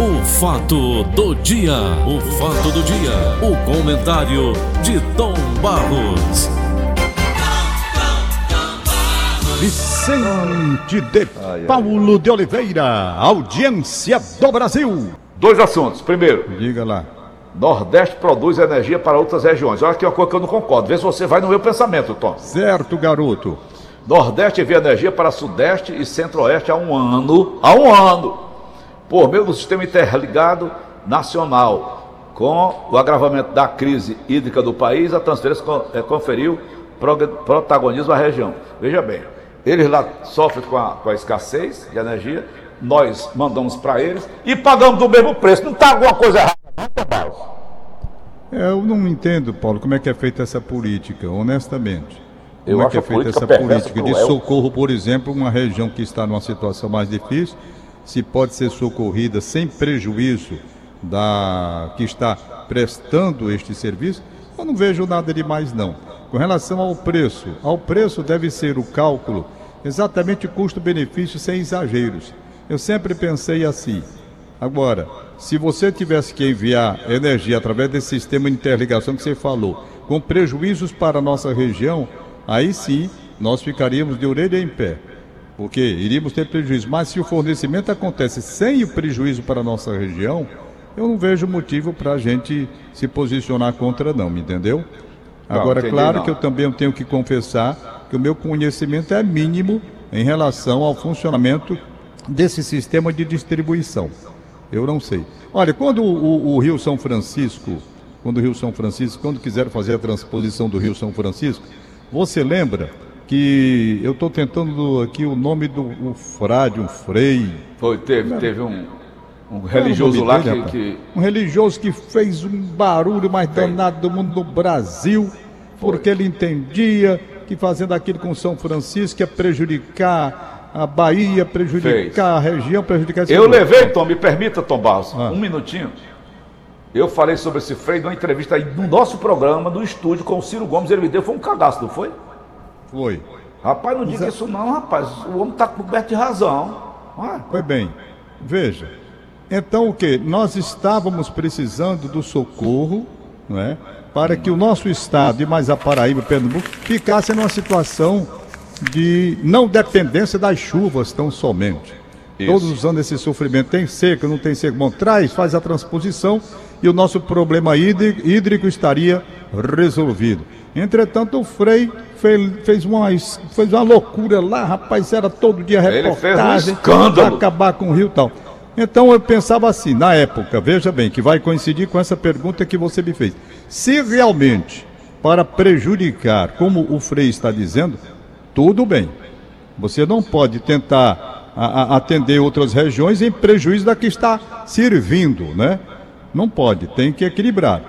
O fato do dia, o fato do dia, o comentário de Tom Barros. Vicente de Paulo de Oliveira, audiência do Brasil. Dois assuntos. Primeiro, Diga lá. Nordeste produz energia para outras regiões. Olha aqui uma coisa que eu não concordo. Vê se você vai no meu pensamento, Tom. Certo, garoto. Nordeste envia energia para Sudeste e Centro-Oeste há um ano. Há um ano. Por meio do sistema interligado nacional. Com o agravamento da crise hídrica do país, a transferência eh, conferiu protagonismo à região. Veja bem, eles lá sofrem com a, com a escassez de energia, nós mandamos para eles e pagamos do mesmo preço. Não está alguma coisa errada, não? É, Eu não entendo, Paulo, como é que é feita essa política, honestamente. Eu Como é acho que é feita essa política de socorro, por exemplo, uma região que está numa situação mais difícil, se pode ser socorrida sem prejuízo da que está prestando este serviço? Eu não vejo nada de mais não. Com relação ao preço, ao preço deve ser o cálculo exatamente custo-benefício sem exageros. Eu sempre pensei assim. Agora, se você tivesse que enviar energia através desse sistema de interligação que você falou, com prejuízos para a nossa região, aí sim nós ficaríamos de orelha em pé, porque iríamos ter prejuízo. Mas se o fornecimento acontece sem o prejuízo para a nossa região, eu não vejo motivo para a gente se posicionar contra, não, me entendeu? Agora, entendi, claro não. que eu também tenho que confessar que o meu conhecimento é mínimo em relação ao funcionamento desse sistema de distribuição. Eu não sei. Olha, quando o, o- Rio São Francisco, quando o Rio São Francisco, quando quiser fazer a transposição do Rio São Francisco, você lembra que eu estou tentando aqui o nome do um frade, um frei, Foi, teve, teve um, um Qual religioso lá que, dele, que rapaz? Um religioso que fez um barulho mais danado do mundo no Brasil, porque ele entendia que fazendo aquilo com São Francisco ia prejudicar a Bahia, prejudicar Fez. a região, prejudicar esse Eu povo. levei, Tom, me permita, Tom Barros, Ah. um minutinho. Eu falei sobre esse freio numa entrevista aí no nosso programa, no estúdio, com o Ciro Gomes. Ele me deu, foi um cadastro, não foi? Foi. Rapaz, não diga isso não, rapaz. O homem está coberto de razão. Ah, Foi bem. Veja. Então o que? Nós estávamos precisando do socorro, não é? Para que o nosso estado e mais a Paraíba e Pernambuco ficasse numa situação de não dependência das chuvas tão somente. Isso. Todos usando esse sofrimento. Tem seca, não tem seca. Bom, traz, faz a transposição e o nosso problema hídrico estaria resolvido. Entretanto, o Frei fez, fez, uma, fez uma loucura lá, rapaz, era todo dia Ele fez um reportagem, acabar com o Rio e tal. Então eu pensava assim, na época, veja bem, que vai coincidir com essa pergunta que você me fez. Se realmente, para prejudicar, como o Frei está dizendo, tudo bem. Você não pode tentar a- a- atender outras regiões em prejuízo da que está servindo, né? Não pode, tem que equilibrar.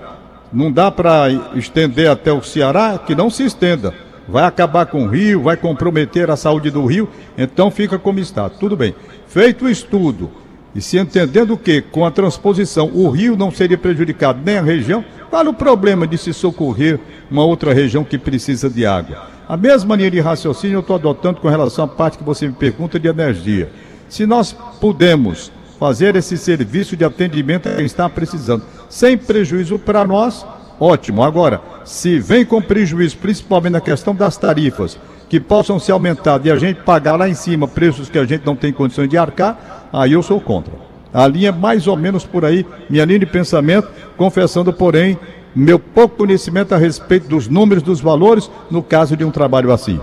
Não dá para estender até o Ceará, que não se estenda. Vai acabar com o Rio, vai comprometer a saúde do Rio, então fica como está. Tudo bem. Feito o estudo, e se entendendo que com a transposição o Rio não seria prejudicado nem a região, qual o problema de se socorrer uma outra região que precisa de água? A mesma linha de raciocínio eu estou adotando com relação à parte que você me pergunta de energia. Se nós pudermos fazer esse serviço de atendimento a quem está precisando, sem prejuízo para nós, ótimo. Agora, se vem com prejuízo, principalmente na questão das tarifas, que possam ser aumentadas e a gente pagar lá em cima preços que a gente não tem condições de arcar, aí eu sou contra. A linha é mais ou menos por aí, minha linha de pensamento, confessando, porém, meu pouco conhecimento a respeito dos números, dos valores, no caso de um trabalho assim.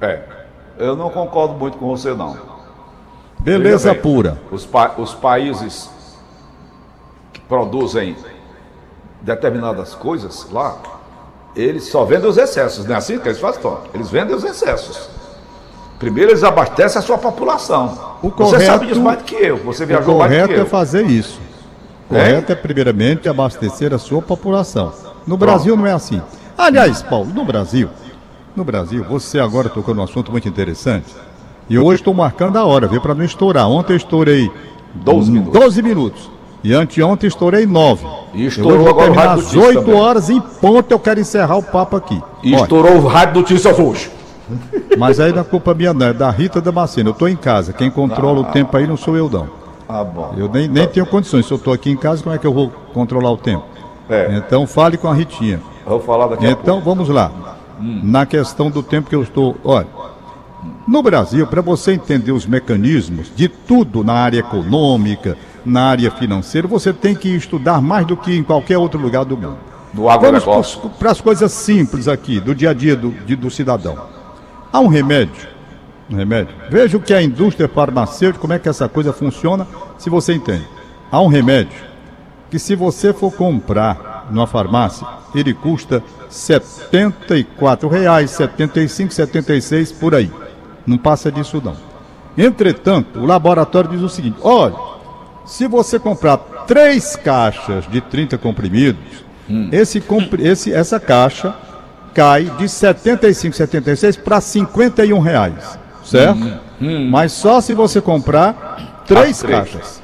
é. Eu não concordo muito com você, não. Beleza pura. Os, pa- os países produzem determinadas coisas lá, eles só vendem os excessos, não é assim que eles fazem, Tom? Eles vendem os excessos. Primeiro eles abastecem a sua população. O você correto- sabe disso mais do que eu, você O viajou mais do correto que é fazer isso. O correto é, primeiramente, abastecer a sua população. No Brasil não é assim. Aliás, Paulo, no Brasil, no Brasil, você agora tocou num assunto muito interessante. E hoje estou marcando a hora, viu, para não estourar. Ontem eu estourei 12 minutos. 12 minutos. E anteontem estourei 9. E estourou eu vou agora o terminar rádio às notícia 8 também. horas em ponto, eu quero encerrar o papo aqui. E Olha, estourou o rádio notícias hoje. mas aí não é culpa minha não, é da Rita Damasceno. Eu estou em casa, quem controla o tempo aí não sou eu não. Ah, bom. Eu nem, nem tenho condições. Se eu estou aqui em casa, como é que eu vou controlar o tempo? É. Então fale com a Ritinha. Eu vou falar daqui Então vamos lá. Hum. Na questão do tempo que eu estou. Olha, no Brasil, para você entender os mecanismos de tudo na área econômica, na área financeira, você tem que estudar mais do que em qualquer outro lugar do mundo. Do Vamos para as coisas simples aqui, do dia a dia do, de, do cidadão. Há um remédio, um remédio. Veja o que a indústria farmacêutica, como é que essa coisa funciona, se você entende. Há um remédio que se você for comprar numa farmácia, ele custa 74 reais, 75, 76 por aí. Não passa disso não. Entretanto, o laboratório diz o seguinte: olha, se você comprar três caixas de 30 comprimidos, hum. esse, esse, essa caixa cai de 75, 76 para 51 reais, certo? Hum. Hum. Mas só se você comprar três, três. caixas,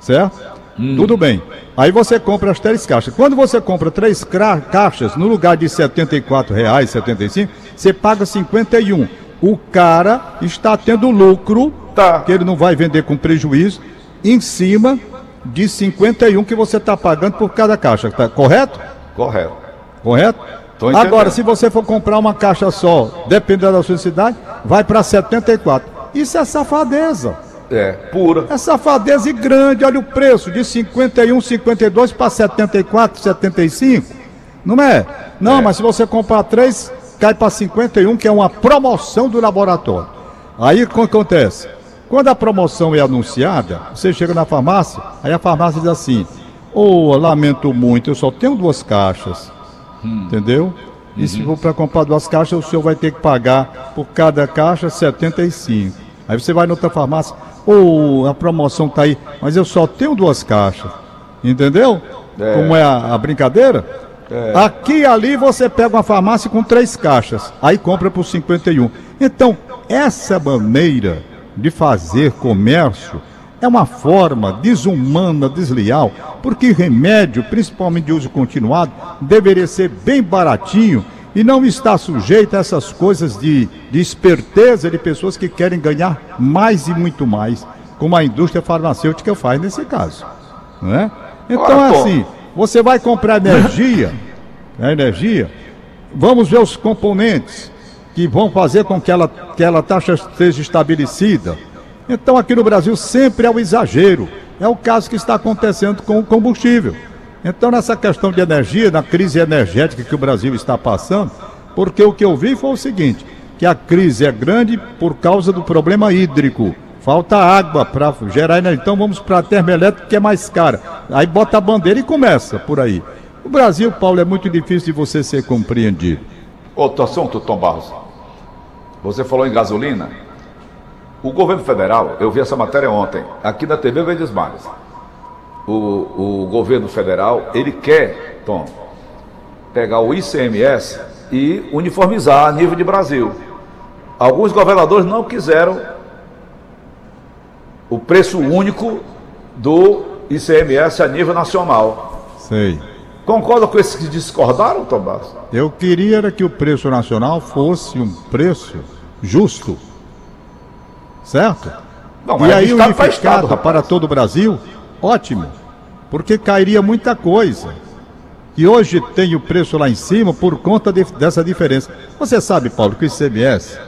certo? Hum. Tudo bem. Aí você compra as três caixas. Quando você compra três caixas, no lugar de R$ 74,00, 75, você paga 51. O cara está tendo lucro, tá. que ele não vai vender com prejuízo, em cima de 51 que você está pagando por cada caixa, tá correto? Correto. Correto? Agora, se você for comprar uma caixa só, dependendo da sua cidade, vai para 74. Isso é safadeza. É, pura. É safadeza e grande. Olha o preço, de 51, 52 para 74, 75. Não é? Não, é. mas se você comprar três, cai para 51, que é uma promoção do laboratório. Aí o que acontece? Quando a promoção é anunciada, você chega na farmácia, aí a farmácia diz assim: Ô, oh, lamento muito, eu só tenho duas caixas. Hum. Entendeu? E uhum. se for para comprar duas caixas, o senhor vai ter que pagar por cada caixa 75. Aí você vai na outra farmácia, ou oh, a promoção tá aí, mas eu só tenho duas caixas. Entendeu? É. Como é a, a brincadeira? É. Aqui e ali você pega uma farmácia com três caixas, aí compra por 51. Então, essa maneira de fazer comércio é uma forma desumana, desleal, porque remédio, principalmente de uso continuado, deveria ser bem baratinho e não está sujeito a essas coisas de, de esperteza de pessoas que querem ganhar mais e muito mais, como a indústria farmacêutica faz nesse caso. Não é? Então, é assim, você vai comprar energia, né, energia, vamos ver os componentes que vão fazer com que ela, que ela taxa seja estabelecida. Então, aqui no Brasil sempre é o exagero. É o caso que está acontecendo com o combustível. Então, nessa questão de energia, na crise energética que o Brasil está passando, porque o que eu vi foi o seguinte: que a crise é grande por causa do problema hídrico. Falta água para gerar energia. Então vamos para a termoelétrica que é mais cara. Aí bota a bandeira e começa por aí. O Brasil, Paulo, é muito difícil de você ser compreendido. Outro assunto, Tom Barros. Você falou em gasolina. O governo federal, eu vi essa matéria ontem, aqui na TV Verdes Mares o, o governo federal, ele quer, Tom, pegar o ICMS e uniformizar a nível de Brasil. Alguns governadores não quiseram o preço único do ICMS a nível nacional. Sei. Concorda com esses que discordaram, Tomás? Eu queria era que o preço nacional fosse um preço justo. Certo? Não, e é aí unificado estado, para todo o Brasil Ótimo, porque cairia muita coisa. E hoje tem o preço lá em cima por conta de, dessa diferença. Você sabe, Paulo, que o ICMS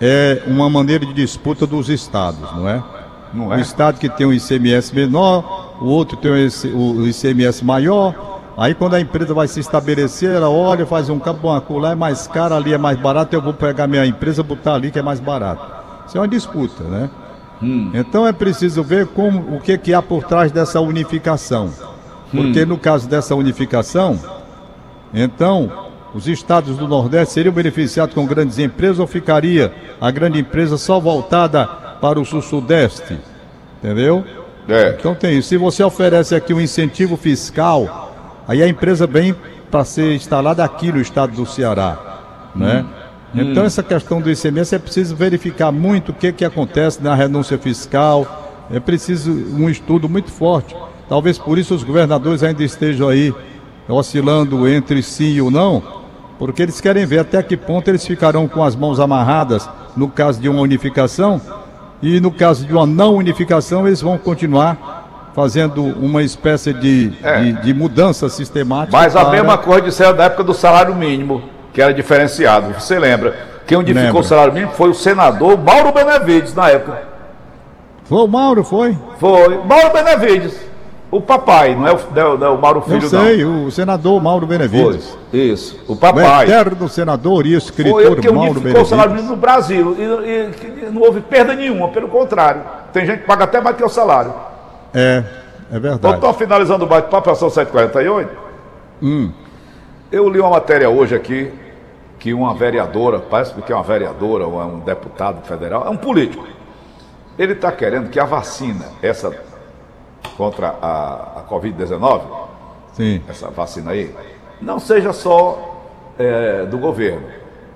é uma maneira de disputa dos estados, não é? Não é? O estado que tem um ICMS menor, o outro tem o ICMS maior. Aí quando a empresa vai se estabelecer, ela olha, faz um campo, lá é mais caro, ali é mais barato, eu vou pegar minha empresa, botar ali que é mais barato. Isso é uma disputa, né? Hum. Então é preciso ver como, o que, que há por trás dessa unificação. Porque hum. no caso dessa unificação, então os estados do Nordeste seriam beneficiados com grandes empresas ou ficaria a grande empresa só voltada para o sul-sudeste? Entendeu? É. Então tem isso. Se você oferece aqui um incentivo fiscal, aí a empresa vem para ser instalada aqui no estado do Ceará. Né? Hum. Então, hum. essa questão do ICMS é preciso verificar muito o que, que acontece na renúncia fiscal, é preciso um estudo muito forte. Talvez por isso os governadores ainda estejam aí oscilando entre sim ou não, porque eles querem ver até que ponto eles ficarão com as mãos amarradas no caso de uma unificação E no caso de uma não unificação, eles vão continuar fazendo uma espécie de, É. de, de mudança sistemática. Mas a para- mesma coisa disseram da época do salário mínimo, que era diferenciado. Você lembra? Quem unificou Lembro. o salário mínimo foi o senador Mauro Benevides, na época. Foi o Mauro, foi? Foi Mauro Benevides. O papai, não é o, não é o- não é o Mauro Eu Filho, sei, o senador Mauro não. Benevides. Foi. Isso. O O papai. eterno senador e Foi escritor que Mauro unificou o salário Benevides. mínimo no Brasil. E, e que não houve perda nenhuma, pelo contrário. Tem gente que paga até mais que o salário. É, é verdade. Estou finalizando o bate-papo, só 748. Hum. Eu li uma matéria hoje aqui que uma vereadora, parece que é uma vereadora ou é um deputado federal, é um político. Ele está querendo que a vacina, essa contra a, a Covid-19, Sim. essa vacina aí, não seja só é, do governo,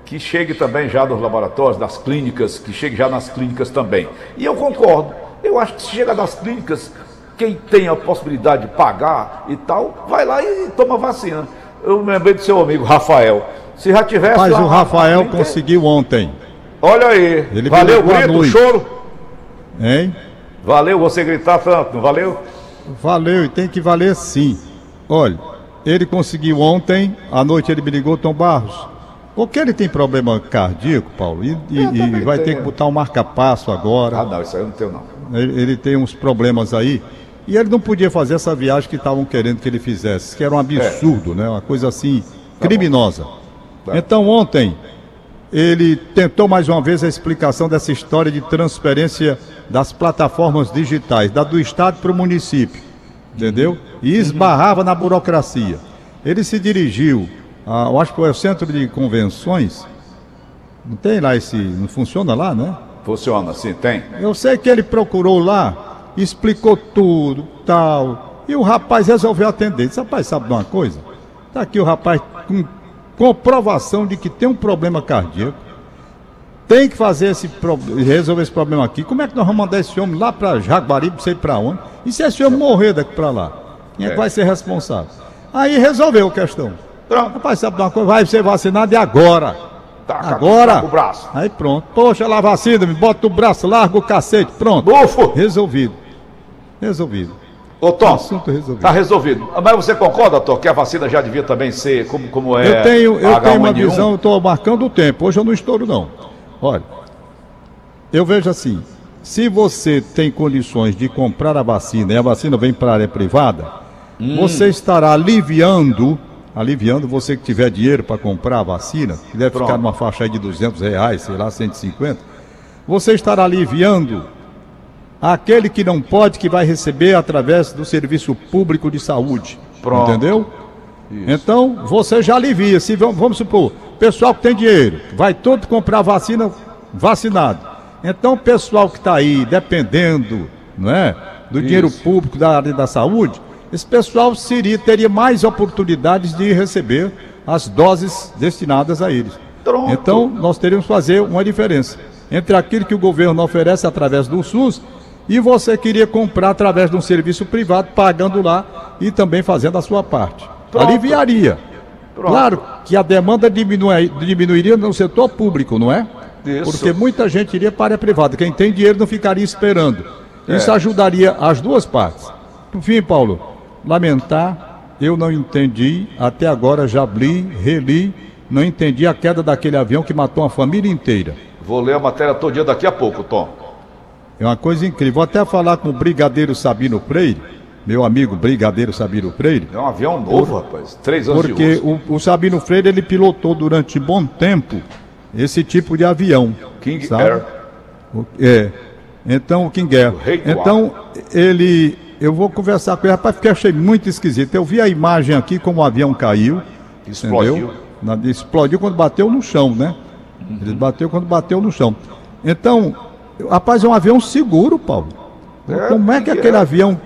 que chegue também já nos laboratórios, das clínicas, que chegue já nas clínicas também. E eu concordo. Eu acho que se chega nas clínicas, quem tem a possibilidade de pagar e tal, vai lá e toma vacina. Eu me lembrei do seu amigo Rafael. Se já tivesse. Mas lá o Rafael conseguiu ontem, Olha aí. Ele valeu, me ligou à grito, o noite. choro. hein? Valeu você gritar tanto, não valeu? Valeu e tem que valer sim. Olha, ele conseguiu ontem, à noite ele me ligou, Tom Barros. Porque ele tem problema cardíaco, Paulo, e, e- e vai ter tenho. que botar um marca-passo agora. Ah, não, isso aí eu não tenho, não. Ele, ele tem uns problemas aí. E ele não podia fazer essa viagem que estavam querendo que ele fizesse, que era um absurdo, né? Uma coisa assim, criminosa. Tá. Então ontem, ele tentou mais uma vez a explicação dessa história de transferência das plataformas digitais, da do Estado para o município. Entendeu? E esbarrava na burocracia. Ele se dirigiu, a, eu acho que foi o centro de convenções. Não tem lá esse. Não funciona lá, né? Funciona assim, tem? Eu sei que ele procurou lá, explicou tudo, tal. E o rapaz resolveu atender. Disse, rapaz, sabe de uma coisa? Tá aqui o rapaz com comprovação de que tem um problema cardíaco. Tem que fazer esse resolver esse problema aqui. Como é que nós vamos mandar esse homem lá para Jaguaribe, não sei para onde? E se esse homem morrer daqui para lá? Quem é que É. vai ser responsável? Aí resolveu a questão. Pronto. Rapaz, sabe uma coisa? Vai ser vacinado e agora? Tá, agora? o braço. Aí pronto. Poxa, lá vacina, me bota o braço, larga o cacete. Pronto. Bufo! Resolvido. Resolvido. Ô, Tom, Assunto resolvido. tá resolvido. Mas você concorda, Tom, que a vacina já devia também ser como, como é eu tenho, eu tenho uma H1N1? visão, estou marcando o tempo. Hoje eu não estouro, não. Olha, eu vejo assim: se você tem condições de comprar a vacina e a vacina vem para a área privada, Hum. você estará aliviando, aliviando você que tiver dinheiro para comprar a vacina, que deve Pronto. ficar numa faixa aí de 200 reais, sei lá, 150, você estará aliviando aquele que não pode, que vai receber através do serviço público de saúde. Pronto. Entendeu? Então, você já alivia. Se vamos, supor, pessoal que tem dinheiro, vai todo comprar vacina vacinado. Então, o pessoal que está aí dependendo, não é, do dinheiro Isso. público da área da saúde, esse pessoal seria, teria mais oportunidades de receber as doses destinadas a eles. Pronto. Então, nós teríamos que fazer uma diferença entre aquilo que o governo oferece através do SUS e você queria comprar através de um serviço privado, pagando lá e também fazendo a sua parte. Pronto. Aliviaria. Pronto. Claro que a demanda diminui- diminuiria no setor público, não é? Isso. Porque muita gente iria para a área privada. Quem tem dinheiro não ficaria esperando. Isso É. ajudaria as duas partes. Por fim, Paulo, lamentar, eu não entendi, até agora já li, reli, não entendi a queda daquele avião que matou uma família inteira. Vou ler a matéria todo dia daqui a pouco, Tom. É uma coisa incrível. Vou até falar com o Brigadeiro Sabino Freire, meu amigo Brigadeiro Sabino Freire, É um avião novo, rapaz. Três anos de porque uso. o, o Sabino Freire ele pilotou durante bom tempo esse tipo de avião. King sabe? Air. O- É. Então, o King Air. O Então, ele. Eu vou conversar com ele, rapaz, porque achei muito esquisito. Eu vi a imagem aqui como o avião caiu. Explodiu. Entendeu? Explodiu quando bateu no chão, né? Ele bateu quando bateu no chão. Então, rapaz, é um avião seguro, Paulo. É, como é que King aquele Air. avião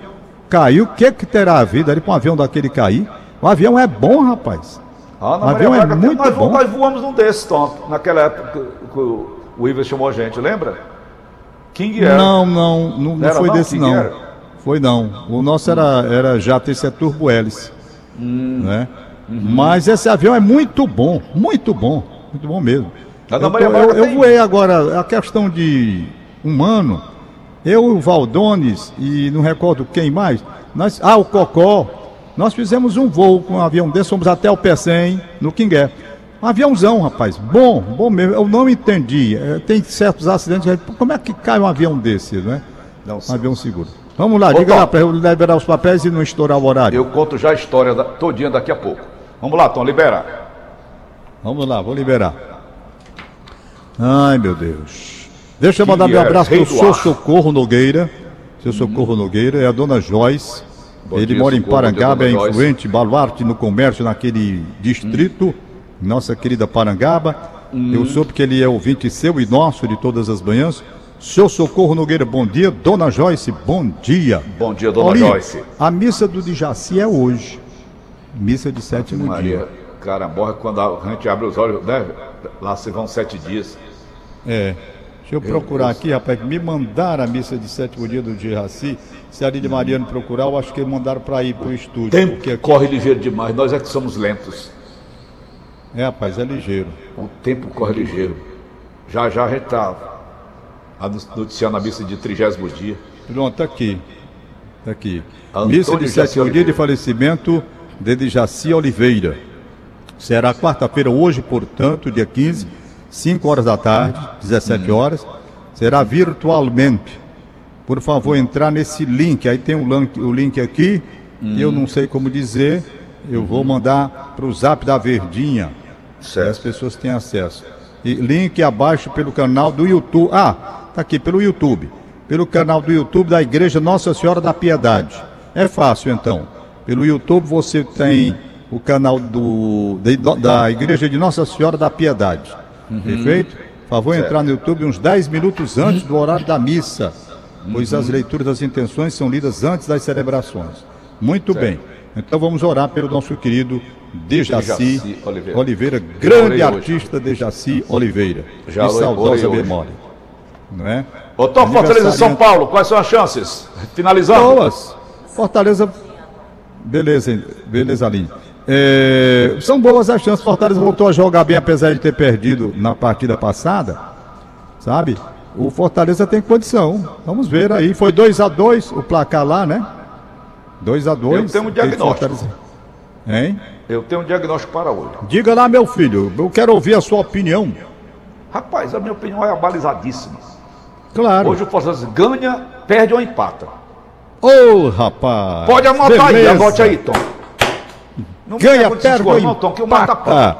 caiu? O que, que terá a vida ali para um avião daquele cair? O avião é bom, rapaz. Ah, O avião é muito nós, bom. nós voamos num desses, Tom, naquela época que- o o Iver chamou a gente, lembra? King Air. Não, não, não, não Era foi não, desse King não. Foi não. O nosso era, era jato, esse é turbo hélice. Hum. Né? Mas esse avião é muito bom, muito bom, muito bom mesmo. Eu, tô- eu- eu voei agora, a questão de um ano, Eu, o Valdones e não recordo quem mais. Nós, ah, o Cocó. Nós fizemos um voo com um avião desse, fomos até o Pecém, no Quingué. Um aviãozão, rapaz. Bom, bom mesmo. Eu não entendi. É, tem certos acidentes. Como é que cai um avião desse, né? Não, um avião seguro. Vamos lá, Ô, diga Tom, lá para eu liberar os papéis e não estourar o horário. Eu conto já a história da, todinha daqui a pouco. Vamos lá, Tom, liberar. Vamos lá, vou liberar. Ai, meu Deus. Deixa eu mandar meu abraço para o seu Socorro Nogueira. Seu Socorro Nogueira é a dona Joyce. Bom Ele dia, mora em Parangaba, é influente, baluarte no comércio naquele distrito. Hum. Nossa querida Parangaba. Hum. Eu soube que ele é ouvinte seu e nosso de todas as manhãs. Seu Socorro Nogueira, bom dia. Dona Joyce, bom dia. Bom dia, dona Joyce. A missa do Dijaci é hoje. Missa de sétimo Maria. dia cara morre quando a gente abre os olhos, né? Lá se vão sete dias. É. Deixa eu procurar aqui, rapaz. Me mandaram a missa de sétimo dia do Giraci. Se a de Mariano procurar, eu acho que mandaram para ir para o estúdio. Tempo porque corre ligeiro demais, nós é que somos lentos. É, rapaz, é ligeiro. O tempo corre ligeiro. Já já a gente está noticiando a missa de trigésimo dia. Pronto, tá aqui. Tá aqui. Antônio missa de sétimo dia de falecimento de Jaci Oliveira. Será quarta-feira, hoje, portanto, dia 15, 5 horas da tarde, 17 uhum. horas. Será virtualmente. Por favor, entrar nesse link. Aí tem o link, o link aqui, uhum. eu não sei como dizer. Eu vou mandar para o zap da Verdinha. Certo. As pessoas têm acesso. E link abaixo pelo canal do YouTube. Ah, tá aqui, pelo YouTube. Pelo canal do YouTube da Igreja Nossa Senhora da Piedade. É fácil então. Pelo YouTube você tem o canal do, da, da Igreja de Nossa Senhora da Piedade. Uhum. Perfeito? Favor certo. entrar no YouTube uns 10 minutos antes do horário da missa, pois uhum. as leituras das intenções são lidas antes das celebrações. Muito certo. bem. Então vamos orar pelo nosso querido Dejaci, Dejaci Oliveira. Oliveira, grande artista Dejaci Oliveira. Já de saudosa memória. Não é? Ô Tom, Fortaleza São Paulo, quais são as chances? Finalizando. Boas. Fortaleza. Beleza, beleza, Aline. É, são boas as chances. Fortaleza voltou a jogar bem, apesar de ter perdido na partida passada. Sabe? O Fortaleza tem condição. Vamos ver aí. Foi 2 a 2 o placar lá, né? 2 a 2 Eu tenho um diagnóstico. Hein? Eu tenho um diagnóstico para hoje. Diga lá, meu filho. Eu quero ouvir a sua opinião. Rapaz, a minha opinião é abalizadíssima. Claro. Hoje o Fortaleza ganha, perde ou empata. Ô, oh, rapaz. Pode anotar Beleza. aí, anote aí, Tom. Não Ganha, perde ou empata.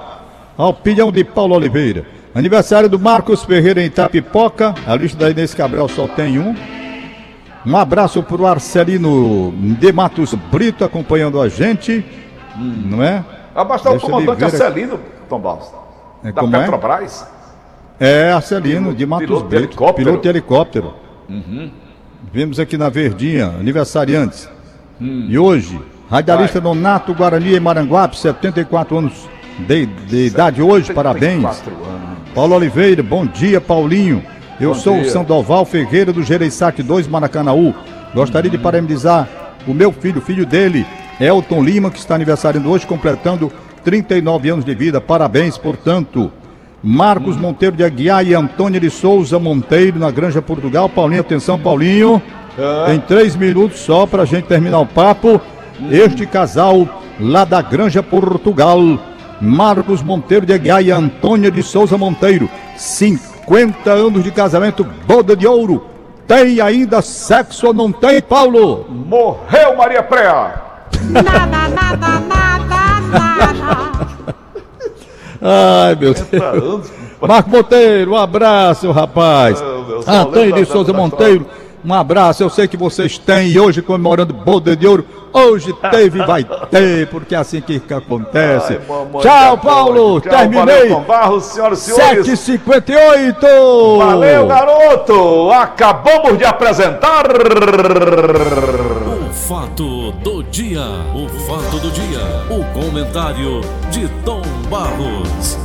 A opinião de Paulo Oliveira. Aniversário do Marcos Ferreira em Tapipoca. A lista da Inês Cabral só tem um. Um abraço para o Arcelino de Matos Brito acompanhando a gente. Não é? Abastar o comandante Arcelino, Tom Barros. É, da como é? Petrobras. É, Arcelino de Matos piloto Brito. De helicóptero. Piloto de helicóptero. Uhum. Vimos aqui na Verdinha, aniversariantes. Hum. E hoje, Radialista Donato Guarani em Maranguape, 74 anos de, de idade hoje, parabéns. Anos. Paulo Oliveira, bom dia, Paulinho. Eu bom sou dia. o Sandoval Ferreira do Gereissat 2 Maracanaú. Gostaria de parabenizar o meu filho, filho dele, Elton Lima, que está aniversariando hoje, completando 39 anos de vida. Parabéns, portanto. Marcos hum. Monteiro de Aguiar e Antônio de Souza Monteiro, na Granja Portugal. Paulinho, atenção, Paulinho. Ah. Em três minutos só para a gente terminar o papo. Este casal lá da Granja Portugal, Marcos Monteiro de Aguiar e Antônia de Souza Monteiro, 50 anos de casamento, boda de ouro. Tem ainda sexo ou não tem, Paulo? Morreu Maria Préa. Nada, nada, nada, nada. Ai, meu Deus. Marcos Monteiro, um abraço, rapaz. Antônio de Souza Monteiro. Um abraço, eu sei que vocês têm e hoje comemorando Boda de Ouro. Hoje teve e vai ter, porque é assim que, acontece. Ai, Tchau, Paulo. Tchau, Terminei. Valeu, Barros, senhoras e senhores. 7h58. Valeu, garoto. Acabamos de apresentar. O fato do dia. O fato do dia. O comentário de Tom Barros.